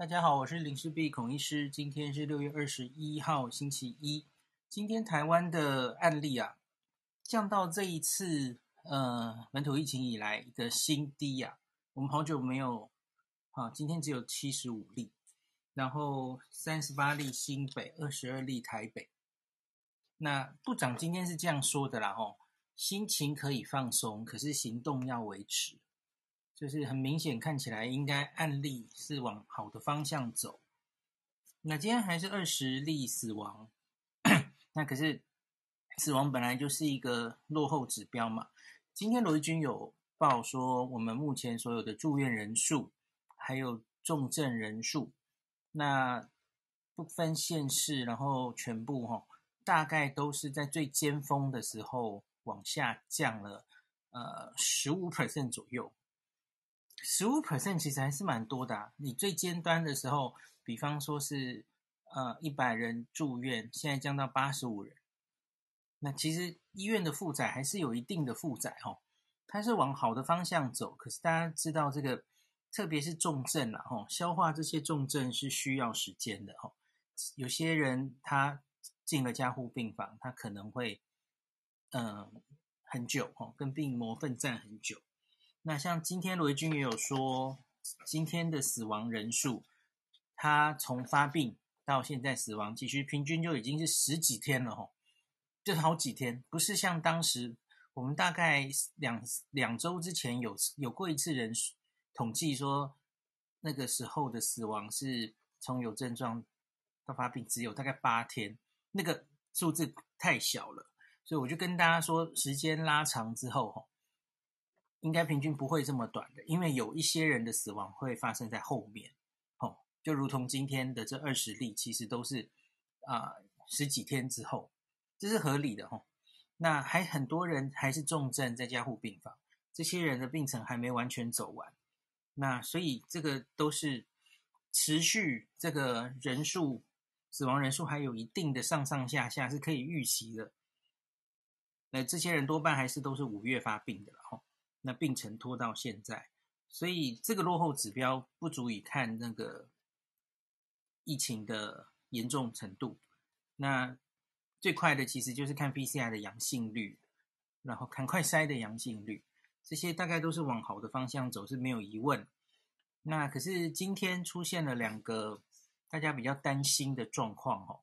大家好，我是林氏璧孔医师。今天是六月二十一号，星期一。今天台湾的案例啊，降到这一次呃本土疫情以来的新低啊。我们好久没有啊，今天只有七十五例，然后三十八例新北，二十二例台北。那部长今天是这样说的啦，吼，心情可以放松，可是行动要维持。就是很明显，看起来应该案例是往好的方向走。那今天还是二十例死亡，那可是死亡本来就是一个落后指标嘛。今天罗一军有报说，我们目前所有的住院人数，还有重症人数，那不分县市，然后全部哈，大概都是在最尖峰的时候往下降了，呃，十五 percent 左右。十五 percent 其实还是蛮多的。你最尖端的时候，比方说是呃一百人住院，现在降到八十五人，那其实医院的负载还是有一定的负载哈。它是往好的方向走，可是大家知道这个，特别是重症啦哈，消化这些重症是需要时间的哈。有些人他进了加护病房，他可能会嗯、很久哈，跟病魔奋战很久。那像今天罗军也有说，今天的死亡人数，他从发病到现在死亡，其实平均就已经是十几天了吼，就是好几天，不是像当时我们大概两两周之前有有过一次人数统计说，那个时候的死亡是从有症状到发病只有大概八天，那个数字太小了，所以我就跟大家说，时间拉长之后吼。应该平均不会这么短的，因为有一些人的死亡会发生在后面，哦，就如同今天的这二十例，其实都是啊、十几天之后，这是合理的哈、哦。那还很多人还是重症在加护病房，这些人的病程还没完全走完，那所以这个都是持续这个人数死亡人数还有一定的上上下下是可以预期的。那这些人多半还是都是五月发病的了哈。那病程拖到现在，所以这个落后指标不足以看那个疫情的严重程度。那最快的其实就是看 PCR 的阳性率，然后看快筛的阳性率，这些大概都是往好的方向走，是没有疑问。那可是今天出现了两个大家比较担心的状况哦。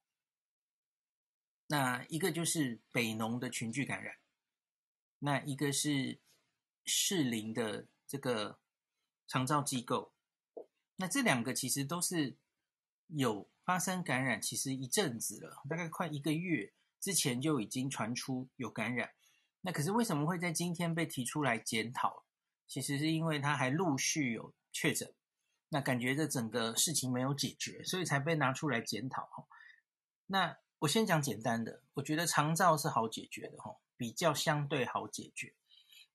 那一个就是北农的群聚感染，那一个是。适龄的这个长照机构，那这两个其实都是有发生感染，其实一阵子了，大概快一个月之前就已经传出有感染。那可是为什么会在今天被提出来检讨？其实是因为他还陆续有确诊，那感觉这整个事情没有解决，所以才被拿出来检讨。那我先讲简单的，我觉得长照是好解决的，哈，比较相对好解决。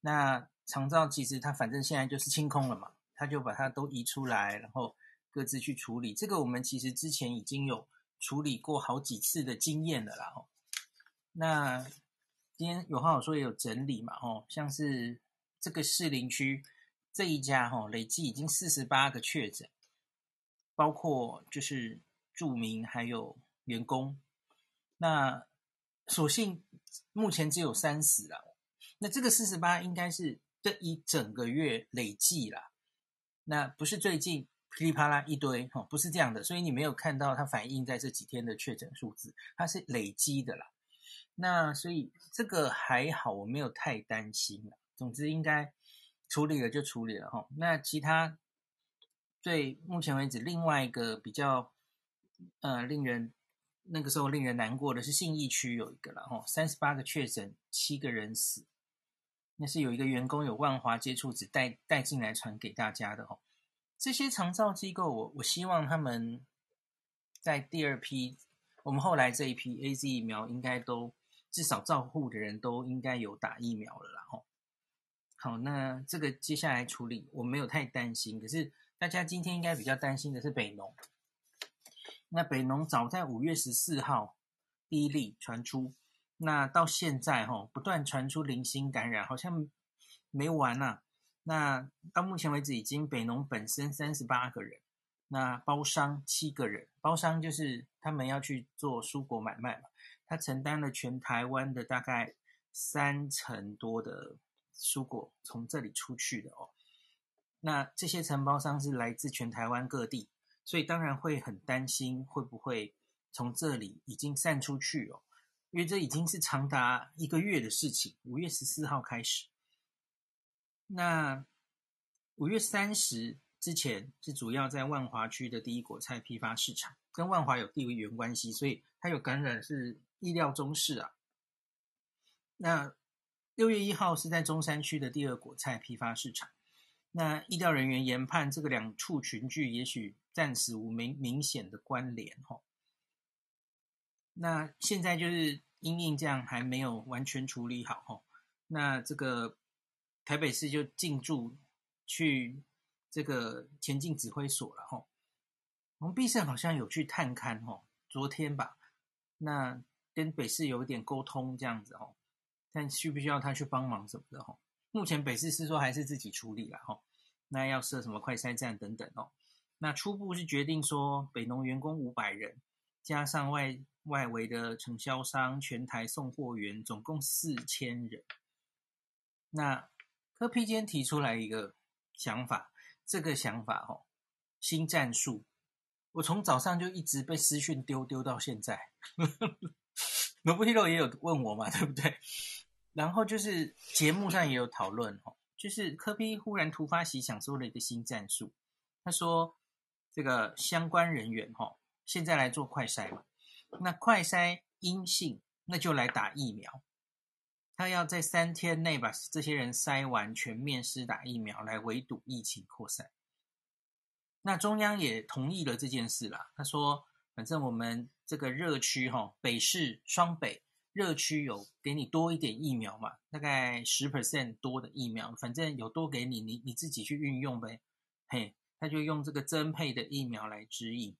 那长照其实它反正现在就是清空了嘛，他就把它都移出来，然后各自去处理。这个我们其实之前已经有处理过好几次的经验了啦。那今天有话好说也有整理嘛，吼，像是这个士林区这一家吼，累计已经四十八个确诊，包括就是住民还有员工。那所幸目前只有三死了，那这个四十八应该是。这一整个月累计啦，那不是最近噼里啪啦一堆哈，不是这样的，所以你没有看到它反映在这几天的确诊数字，它是累积的啦。那所以这个还好，我没有太担心了。总之应该处理了就处理了哈。那其他对目前为止另外一个比较呃令人那个时候令人难过的是信义区有一个了哈，三十八个确诊，七个人死。那是有一个员工有万华接触者带带进来传给大家的哦。这些长照机构我，我希望他们在第二批，我们后来这一批 AZ 疫苗应该都至少照护的人都应该有打疫苗了啦吼。好，那这个接下来处理我没有太担心，可是大家今天应该比较担心的是北农。那北农早在五月十四号第一例传出。那到现在哈，不断传出零星感染，好像没完呐、那到目前为止，已经北农本身三十八个人，那包商七个人，包商就是他们要去做蔬果买卖嘛，他承担了全台湾的大概三成多的蔬果从这里出去的哦。那这些承包商是来自全台湾各地，所以当然会很担心会不会从这里已经散出去哦，因为这已经是长达一个月的事情，五月十四号开始。那五月三十之前是主要在万华区的第一果菜批发市场，跟万华有地缘关系，所以它有感染是意料中事啊。那六月一号是在中山区的第二果菜批发市场，那医调人员研判这个两处群聚也许暂时无明明显的关联吼。那现在就是因应这样还没有完全处理好吼，那这个台北市就进驻去。这个前进指挥所了吼，我们必胜好像有去探勘吼，昨天吧，那跟北市有一点沟通这样子吼，但需不需要他去帮忙什么的吼？目前北市是说还是自己处理了吼，那要设什么快筛站等等哦，那初步是决定说北农员工五百人，加上外外围的承销商、全台送货员，总共四千人。那柯 P 今天提出来一个想法。这个想法哦，新战术，我从早上就一直被私讯丢丢到现在。罗布希罗也有问我嘛，对不对？然后就是节目上也有讨论哦，就是柯 P 忽然突发奇想说了一个新战术，他说这个相关人员哈，现在来做快筛嘛，那快筛阴性，那就来打疫苗。他要在三天内把这些人筛完，全面施打疫苗来围堵疫情扩散。那中央也同意了这件事啦。他说：“反正我们这个热区哈，北市双北热区有给你多一点疫苗嘛，大概十 percent 多的疫苗，反正有多给你，你你自己去运用呗。”嘿，他就用这个增配的疫苗来指引。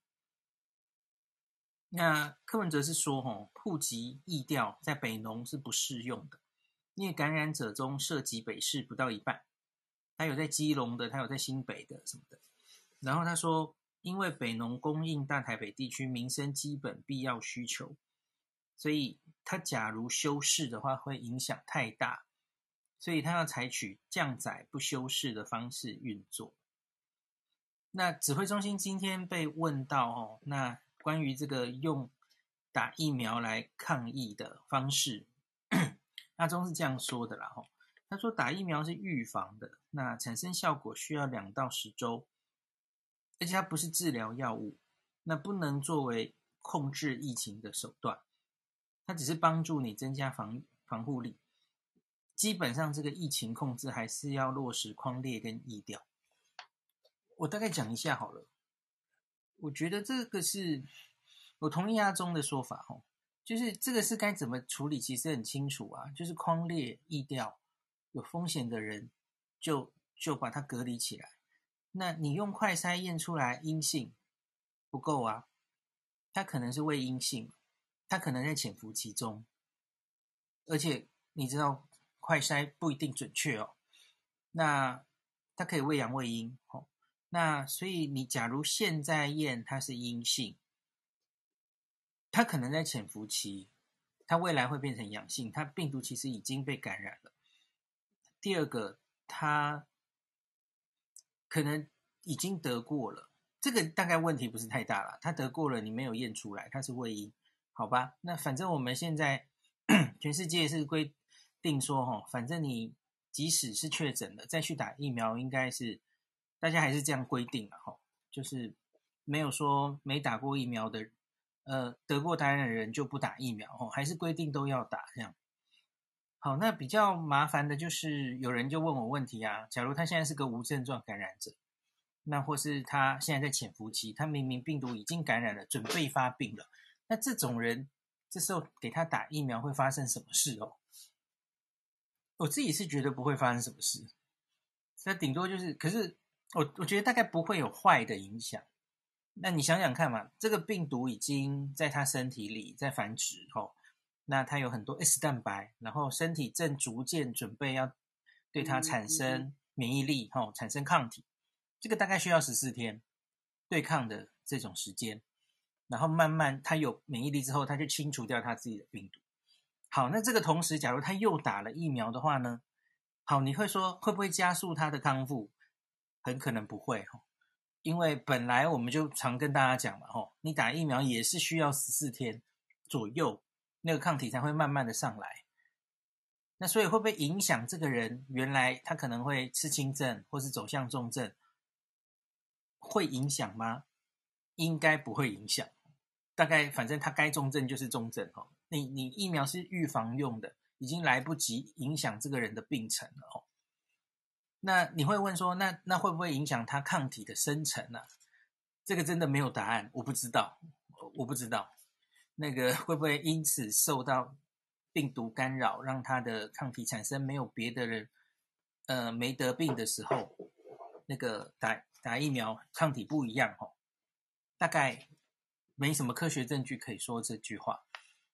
那柯文哲是说：“吼，户籍疫调在北农是不适用的。”因为感染者中涉及北市不到一半，他有在基隆的，他有在新北的什么的。然后他说，因为北农供应大台北地区民生基本必要需求，所以他假如休市的话，会影响太大，所以他要采取降载不休市的方式运作。那指挥中心今天被问到哦，那关于这个用打疫苗来抗疫的方式。阿中是这样说的啦，吼，他说打疫苗是预防的，那产生效果需要两到十周，而且它不是治疗药物，那不能作为控制疫情的手段，它只是帮助你增加防防护力。基本上这个疫情控制还是要落实框列跟疫调。我大概讲一下好了，我觉得这个是我同意阿中的说法，哦。就是这个是该怎么处理，其实很清楚啊。就是框列疫调，有风险的人就就把它隔离起来。那你用快筛验出来阴性不够啊，他可能是伪阴性，他可能在潜伏期中，而且你知道快筛不一定准确哦。那他可以伪阳伪阴哦。那所以你假如现在验它是阴性。它可能在潜伏期，它未来会变成阳性，它病毒其实已经被感染了。第二个，它可能已经得过了，这个大概问题不是太大了。他得过了，你没有验出来，他是伪阴，好吧？那反正我们现在 全世界是规定说，哈，反正你即使是确诊了，再去打疫苗，应该是大家还是这样规定了，哈，就是没有说没打过疫苗的。呃，得过感染的人就不打疫苗哦，还是规定都要打这样。好，那比较麻烦的就是有人就问我问题啊，假如他现在是个无症状感染者，那或是他现在在潜伏期，他明明病毒已经感染了，准备发病了，那这种人这时候给他打疫苗会发生什么事哦？我自己是觉得不会发生什么事，那顶多就是，可是我我觉得大概不会有坏的影响。那你想想看嘛，这个病毒已经在他身体里在繁殖哦，那他有很多 S 蛋白，然后身体正逐渐准备要对它产生免疫力哦，产生抗体，这个大概需要十四天，对抗的这种时间，然后慢慢他有免疫力之后，他就清除掉他自己的病毒。好，那这个同时，假如他又打了疫苗的话呢？好，你会说会不会加速他的康复？很可能不会哈，因为本来我们就常跟大家讲嘛，吼，你打疫苗也是需要十四天左右，那个抗体才会慢慢的上来。那所以会不会影响这个人？原来他可能会吃轻症，或是走向重症，会影响吗？应该不会影响，大概反正他该重症就是重症哦。你你疫苗是预防用的，已经来不及影响这个人的病程了哦。那你会问说，那那会不会影响他抗体的生成呢？这个真的没有答案，我不知道，我不知道。那个会不会因此受到病毒干扰，让他的抗体产生没有别的人呃没得病的时候，那个打打疫苗抗体不一样哦？大概没什么科学证据可以说这句话。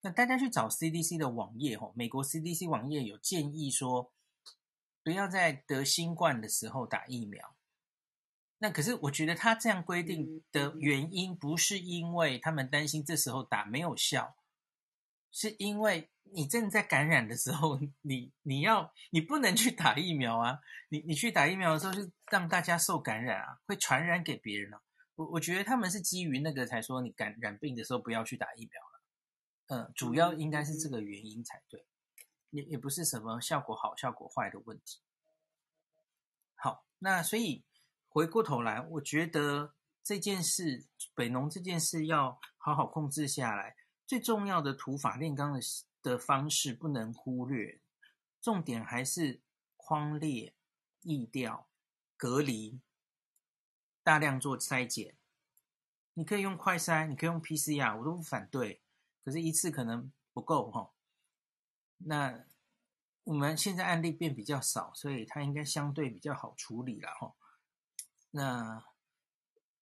那大家去找 CDC 的网页哦，美国 CDC 网页有建议说，不要在得新冠的时候打疫苗。那可是我觉得他这样规定的原因，不是因为他们担心这时候打没有效，是因为你正在感染的时候，你你要你不能去打疫苗啊，你你去打疫苗的时候，就让大家受感染啊，会传染给别人啊。我我觉得他们是基于那个才说你感染病的时候不要去打疫苗了。嗯，主要应该是这个原因才对，也也不是什么效果好、效果坏的问题。好，那所以回过头来，我觉得这件事，北农这件事要好好控制下来。最重要的土法炼钢的的方式不能忽略，重点还是框列、疫调、隔离，大量做筛检。你可以用快筛，你可以用 PCR，我都不反对。可是，一次可能不够哈。那我们现在案例变比较少，所以它应该相对比较好处理了哈。那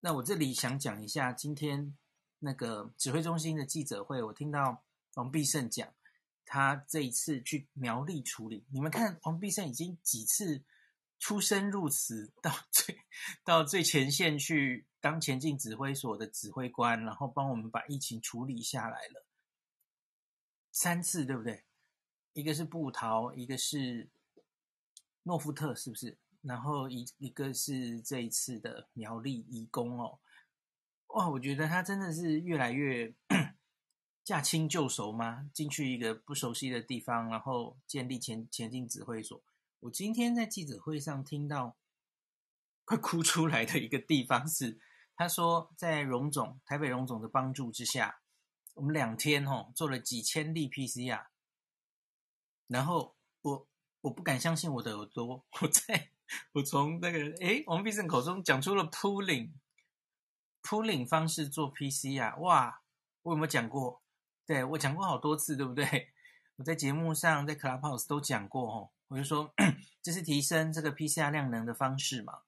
那我这里想讲一下今天那个指挥中心的记者会，我听到王必胜讲，他这一次去苗栗处理。你们看，王必胜已经几次出生入死，到最到最前线去当前进指挥所的指挥官，然后帮我们把疫情处理下来了。三次对不对？一个是布桃，一个是诺富特，是不是？然后一一个是这一次的苗栗移工哦。哇，我觉得他真的是越来越 驾轻就熟吗？进去一个不熟悉的地方，然后建立前前进指挥所。我今天在记者会上听到快哭出来的一个地方是，他说在荣总台北荣总的帮助之下。我们两天哦做了几千例 PCR，然后我我不敢相信我的耳朵，我在我从那个诶王必胜口中讲出了 pulling，pulling 方式做 PCR，哇，我有没有讲过？对，我讲过好多次，对不对？我在节目上在 Clubhouse 都讲过哦，我就说这是提升这个 PCR 量能的方式嘛，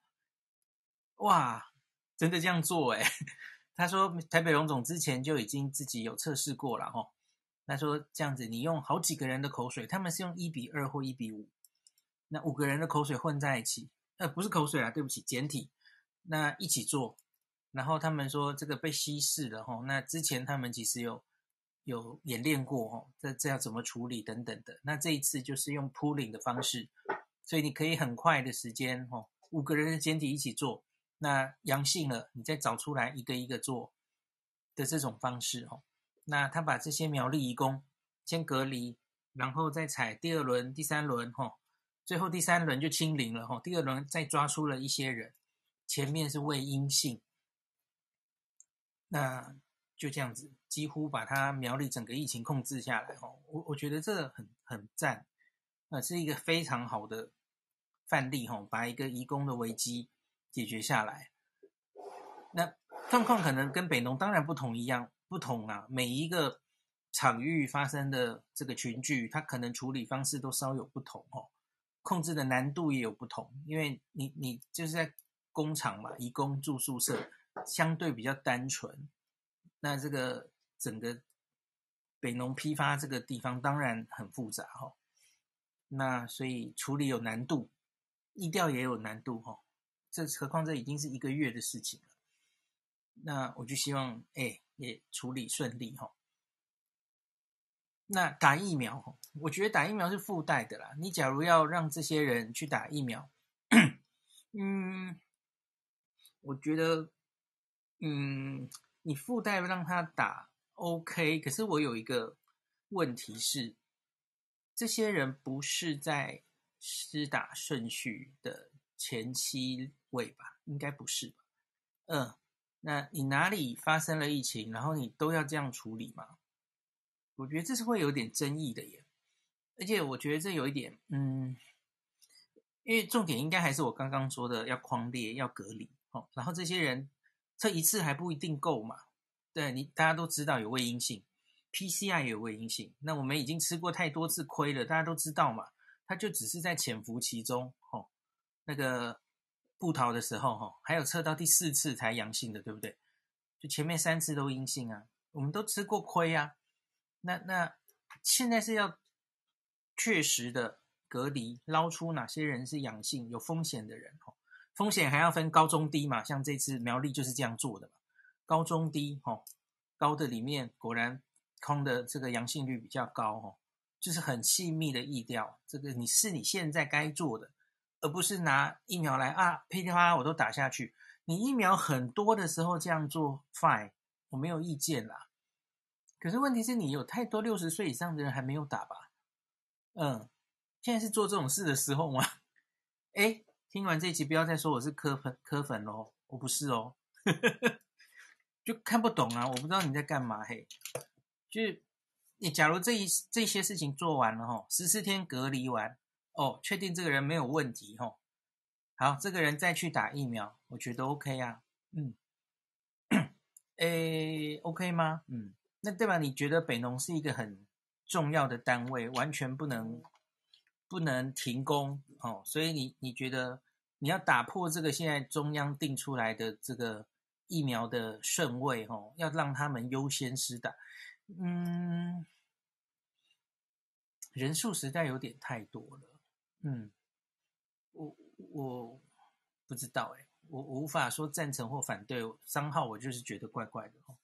哇，真的这样做诶 他说：“台北荣总之前就已经自己有测试过了哈。他说这样子，你用好几个人的口水，他们是用一比二或一比五，那五个人的口水混在一起，呃，不是口水啊，对不起，简体，那一起做。然后他们说这个被稀释了哈。那之前他们其实有有演练过哈，这这要怎么处理等等的。那这一次就是用 pulling 的方式，所以你可以很快的时间哈，五个人的简体一起做。”那阳性了，你再找出来一个一个做的这种方式哦。那他把这些苗栗移工先隔离，然后再采第二轮、第三轮哈，最后第三轮就清零了哈。第二轮再抓出了一些人，前面是未阴性，那就这样子，几乎把他苗栗整个疫情控制下来哈。我我觉得这很很赞，那是一个非常好的范例哈，把一个移工的危机。解决下来，那状况可能跟北农当然不同一样，不同啊。每一个场域发生的这个群聚，它可能处理方式都稍有不同哦，控制的难度也有不同。因为你你就是在工厂嘛，移工住宿舍，相对比较单纯。那这个整个北农批发这个地方当然很复杂哈，那所以处理有难度，疫调也有难度哈。这何况这已经是一个月的事情了。那我就希望哎也处理顺利哈。那打疫苗，我觉得打疫苗是附带的啦。你假如要让这些人去打疫苗，嗯，我觉得，嗯，你附带让他打 OK。可是我有一个问题是，这些人不是在施打顺序的前七位吧？应该不是吧？嗯，那你哪里发生了疫情，然后你都要这样处理吗？我觉得这是会有点争议的耶，而且我觉得这有一点，嗯，因为重点应该还是我刚刚说的，要框列、要隔离，哦，然后这些人这一次还不一定够嘛，对你大家都知道有伪阴性，PCR 也有伪阴性，那我们已经吃过太多次亏了，大家都知道嘛，他就只是在潜伏其中，哦，那个部桃的时候，哈，还有测到第四次才阳性的，对不对？就前面三次都阴性啊，我们都吃过亏啊。那那现在是要确实的隔离，捞出哪些人是阳性、有风险的人哦。风险还要分高中低嘛，像这次苗栗就是这样做的嘛。高中低哦，高的里面果然空的这个阳性率比较高哦，就是很细密的疫调。这个你是你现在该做的，而不是拿疫苗来啊噼里啪啦我都打下去。你疫苗很多的时候这样做，fine，我没有意见啦。可是问题是你有太多六十岁以上的人还没有打吧？嗯，现在是做这种事的时候吗？哎，听完这一集不要再说我是柯粉柯粉咯，我不是哦，就看不懂啊，我不知道你在干嘛嘿。就是你假如这一这些事情做完了哈，十四天隔离完哦，确定这个人没有问题哦，好，这个人再去打疫苗，我觉得 OK 啊，嗯，哎，OK 吗？嗯。那对吧？你觉得北农是一个很重要的单位，完全不能不能停工哦，所以你你觉得你要打破这个现在中央定出来的这个疫苗的顺位哦，要让他们优先施打，嗯，人数实在有点太多了，嗯，我我不知道哎，我我无法说赞成或反对，商号我就是觉得怪怪的哦。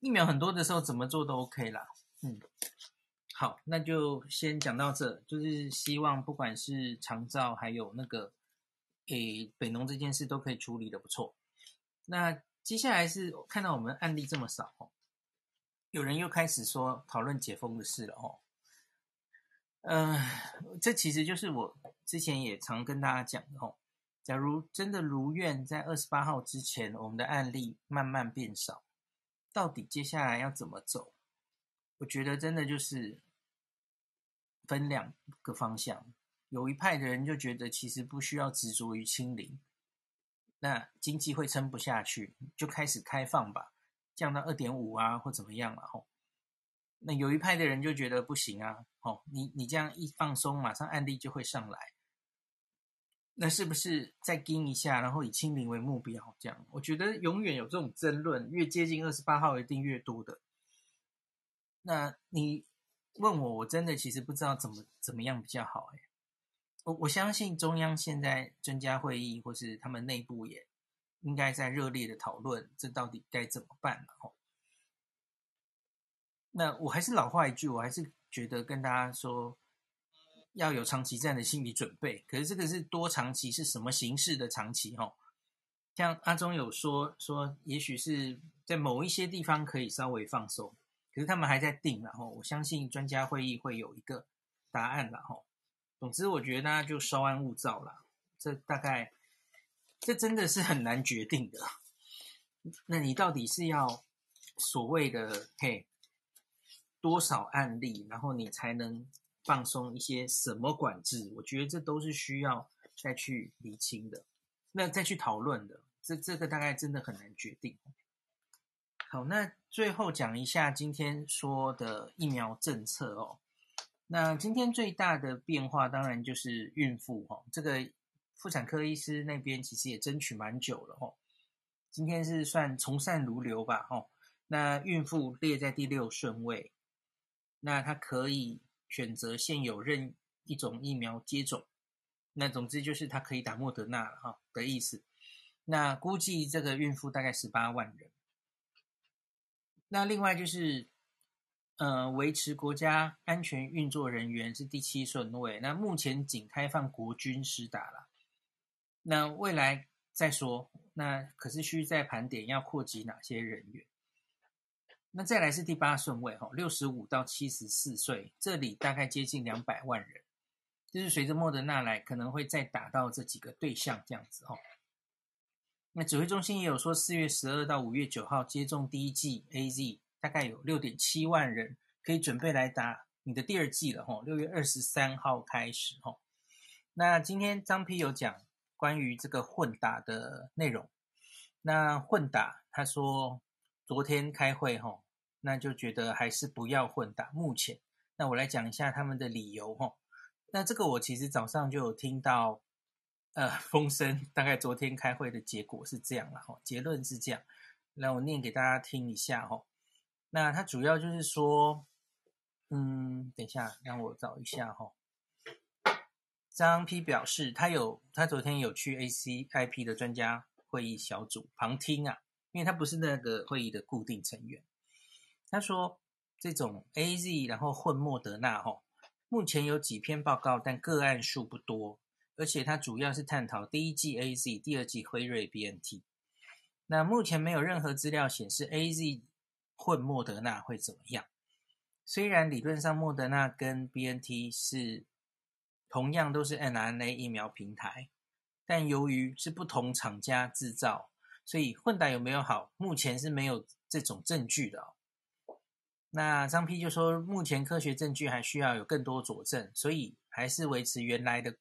疫苗很多的时候怎么做都 OK 啦，嗯，好，那就先讲到这，就是希望不管是长照还有那个，诶，北农这件事都可以处理的不错。那接下来是看到我们案例这么少，有人又开始说讨论解封的事了哦，嗯、这其实就是我之前也常跟大家讲的哦，假如真的如愿在二十八号之前，我们的案例慢慢变少。到底接下来要怎么走？我觉得真的就是分两个方向。有一派的人就觉得其实不需要执着于清零，那经济会撑不下去，就开始开放吧，降到二点五啊或怎么样啊吼。那有一派的人就觉得不行啊，哦，你你这样一放松，马上案例就会上来。那是不是再盯一下，然后以清零为目标？这样，我觉得永远有这种争论，越接近二十八号一定越多的。那你问我，我真的其实不知道怎么怎么样比较好。哎，我我相信中央现在专家会议或是他们内部也应该在热烈的讨论，这到底该怎么办？哦，那我还是老话一句，我还是觉得跟大家说。要有长期战的心理准备，可是这个是多长期，是什么形式的长期？哈，像阿中有说说，也许是在某一些地方可以稍微放松，可是他们还在定，然后我相信专家会议会有一个答案了，哈。总之，我觉得大家就稍安勿躁啦，这大概这真的是很难决定的。那你到底是要所谓的嘿多少案例，然后你才能？放松一些什么管制？我觉得这都是需要再去厘清的，那再去讨论的。这这个大概真的很难决定。好，那最后讲一下今天说的疫苗政策哦。那今天最大的变化当然就是孕妇哦，这个妇产科医师那边其实也争取蛮久了哦。今天是算从善如流吧哦。那孕妇列在第六顺位，那他可以。选择现有任一种疫苗接种，那总之就是他可以打莫德纳了哈的意思。那估计这个孕妇大概十八万人。那另外就是，呃，维持国家安全运作人员是第七顺位。那目前仅开放国军施打了，那未来再说。那可是需再盘点要扩及哪些人员。那再来是第八顺位，哈，六十五到七十四岁，这里大概接近两百万人，就是随着莫德纳来，可能会再打到这几个对象这样子，哈。那指挥中心也有说，四月十二到五月九号接种第一剂 AZ，大概有六点七万人可以准备来打你的第二剂了，哈。六月二十三号开始，哈。那今天张批有讲关于这个混打的内容，那混打他说。昨天开会吼，那就觉得还是不要混打。目前，那我来讲一下他们的理由吼。那这个我其实早上就有听到，呃，风声，大概昨天开会的结果是这样了哈，结论是这样。那我念给大家听一下哈。那他主要就是说，嗯，等一下让我找一下哈。张 P 表示，他有他昨天有去 ACIP 的专家会议小组旁听啊。因为他不是那个会议的固定成员，他说这种 AZ 然后混莫德纳吼，目前有几篇报告，但个案数不多，而且它主要是探讨第一剂 AZ，第二剂辉瑞 BNT。那目前没有任何资料显示 AZ 混莫德纳会怎么样。虽然理论上莫德纳跟 BNT 是同样都是 mRNA 疫苗平台，但由于是不同厂家制造。所以混打有没有好？目前是没有这种证据的哦。那张批就说，目前科学证据还需要有更多佐证，所以还是维持原来的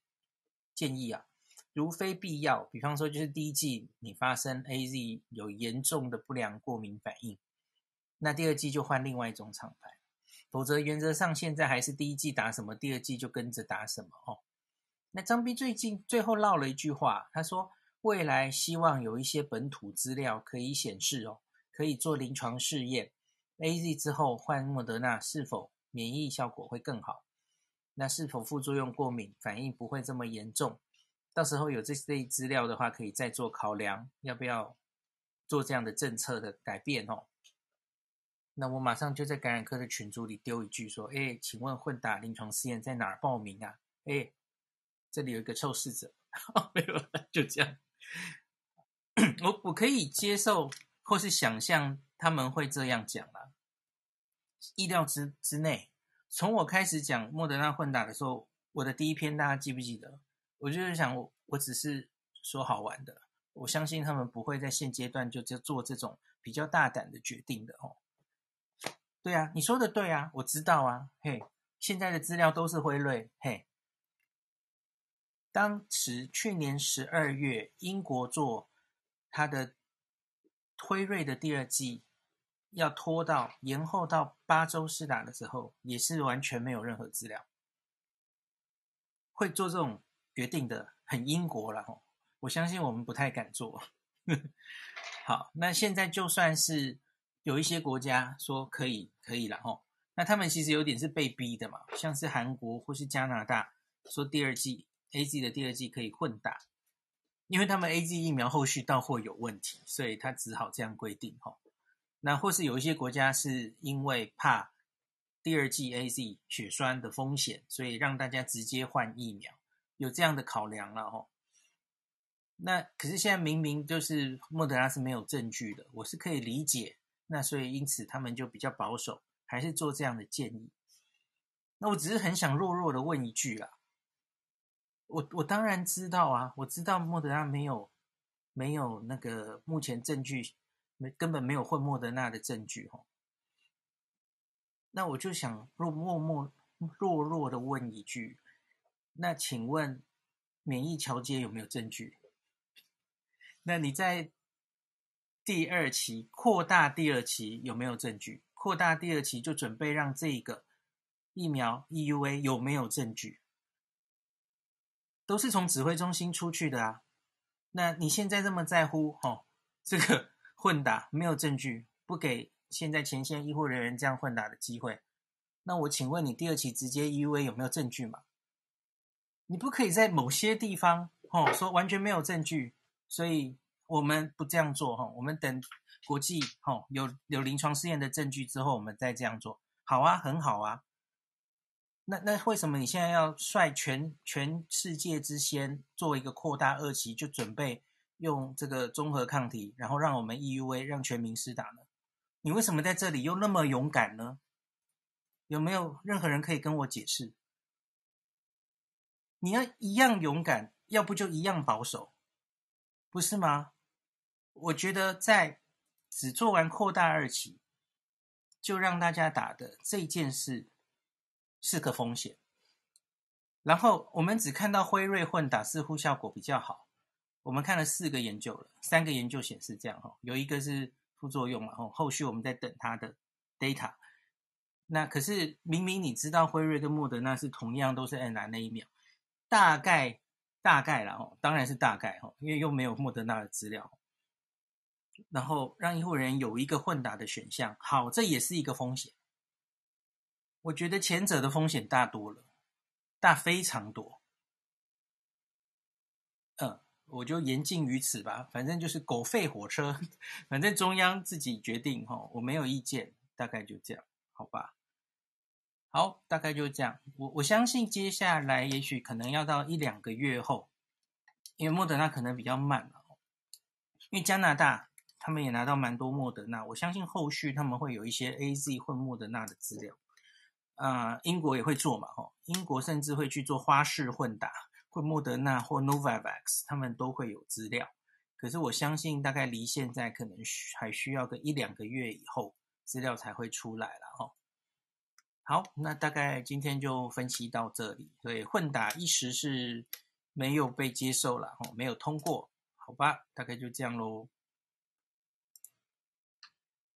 建议啊。如非必要，比方说就是第一剂你发生 AZ 有严重的不良过敏反应，那第二剂就换另外一种厂牌。否则原则上现在还是第一剂打什么，第二剂就跟着打什么哦。那张丕最近最后唠了一句话，他说。未来希望有一些本土资料可以显示哦，可以做临床试验，AZ 之后换莫德纳是否免疫效果会更好？那是否副作用过敏反应不会这么严重？到时候有这类资料的话，可以再做考量，要不要做这样的政策的改变哦？那我马上就在感染科的群组里丢一句说：哎，请问混打临床试验在哪儿报名啊？哎，这里有一个臭试者，没有，就这样。我我可以接受，或是想象他们会这样讲啦，意料之之内。从我开始讲莫德纳混打的时候，我的第一篇大家记不记得？我就是想我，我只是说好玩的。我相信他们不会在现阶段就就做这种比较大胆的决定的哦。对啊，你说的对啊，我知道啊。嘿，现在的资料都是辉瑞，嘿。当时去年十二月，英国做他的辉瑞的第二剂，要拖到延后到八周施打的时候，也是完全没有任何资料，会做这种决定的，很英国了吼。我相信我们不太敢做。好，那现在就算是有一些国家说可以，可以了吼，那他们其实有点是被逼的嘛，像是韩国或是加拿大说第二季。AZ 的第二季可以混打，因为他们 AZ 疫苗后续到货有问题，所以他只好这样规定吼。那或是有一些国家是因为怕第二季 AZ 血栓的风险，所以让大家直接换疫苗，有这样的考量了吼。那可是现在明明就是莫德拉是没有证据的，我是可以理解。那所以因此他们就比较保守，还是做这样的建议。那我只是很想弱弱的问一句啦。我我当然知道啊，我知道莫德拉没有没有那个目前证据没根本没有混莫德纳的证据哈。那我就想弱默默弱弱的问一句，那请问免疫桥接有没有证据？那你在第二期扩大第二期有没有证据？扩大第二期就准备让这个疫苗 EUA 有没有证据？都是从指挥中心出去的啊，那你现在这么在乎哦？这个混打没有证据，不给现在前线医护人员这样混打的机会，那我请问你第二期直接 EUA 有没有证据嘛？你不可以在某些地方哦说完全没有证据，所以我们不这样做哈，我们等国际哈有有临床试验的证据之后，我们再这样做。好啊，很好啊。那那为什么你现在要率全全世界之先做一个扩大二期，就准备用这个综合抗体，然后让我们 EUA 让全民施打呢？你为什么在这里又那么勇敢呢？有没有任何人可以跟我解释？你要一样勇敢，要不就一样保守，不是吗？我觉得在只做完扩大二期就让大家打的这件事是个风险。然后我们只看到辉瑞混打似乎效果比较好，我们看了四个研究了，三个研究显示这样哈，有一个是副作用嘛，后后续我们在等它的 data。那可是明明你知道辉瑞跟莫德纳是同样都是 n 那一秒，大概大概啦哦，当然是大概哈，因为又没有莫德纳的资料，然后让医护人员有一个混打的选项，好，这也是一个风险。我觉得前者的风险大多了，大非常多。嗯，我就言尽于此吧，反正就是狗吠火车，反正中央自己决定哈，我没有意见，大概就这样，好吧。好，大概就这样。我我相信接下来也许可能要到一两个月后，因为莫德纳可能比较慢了。因为加拿大他们也拿到蛮多莫德纳，我相信后续他们会有一些 AZ 混莫德纳的资料。啊、英国也会做嘛，吼，英国甚至会去做花式混打，混莫德纳或 Novavax，他们都会有资料。可是我相信大概离现在可能还需要个一两个月以后，资料才会出来了，哈。好，那大概今天就分析到这里。所以，混打一时是没有被接受了，哦，没有通过，好吧，大概就这样喽。